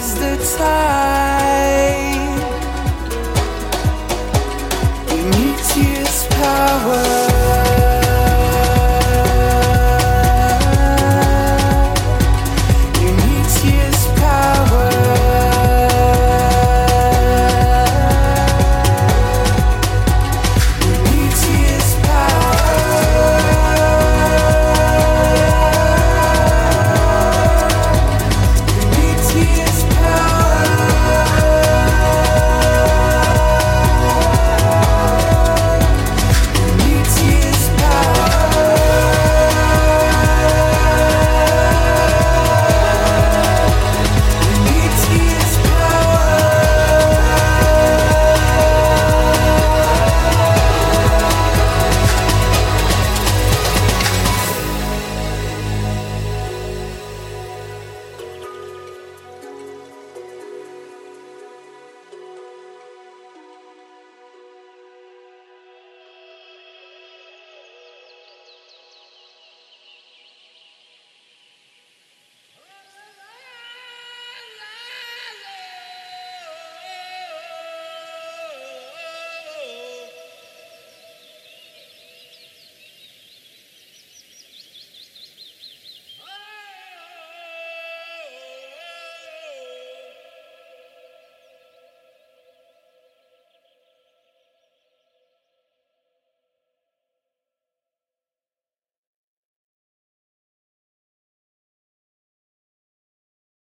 is the time.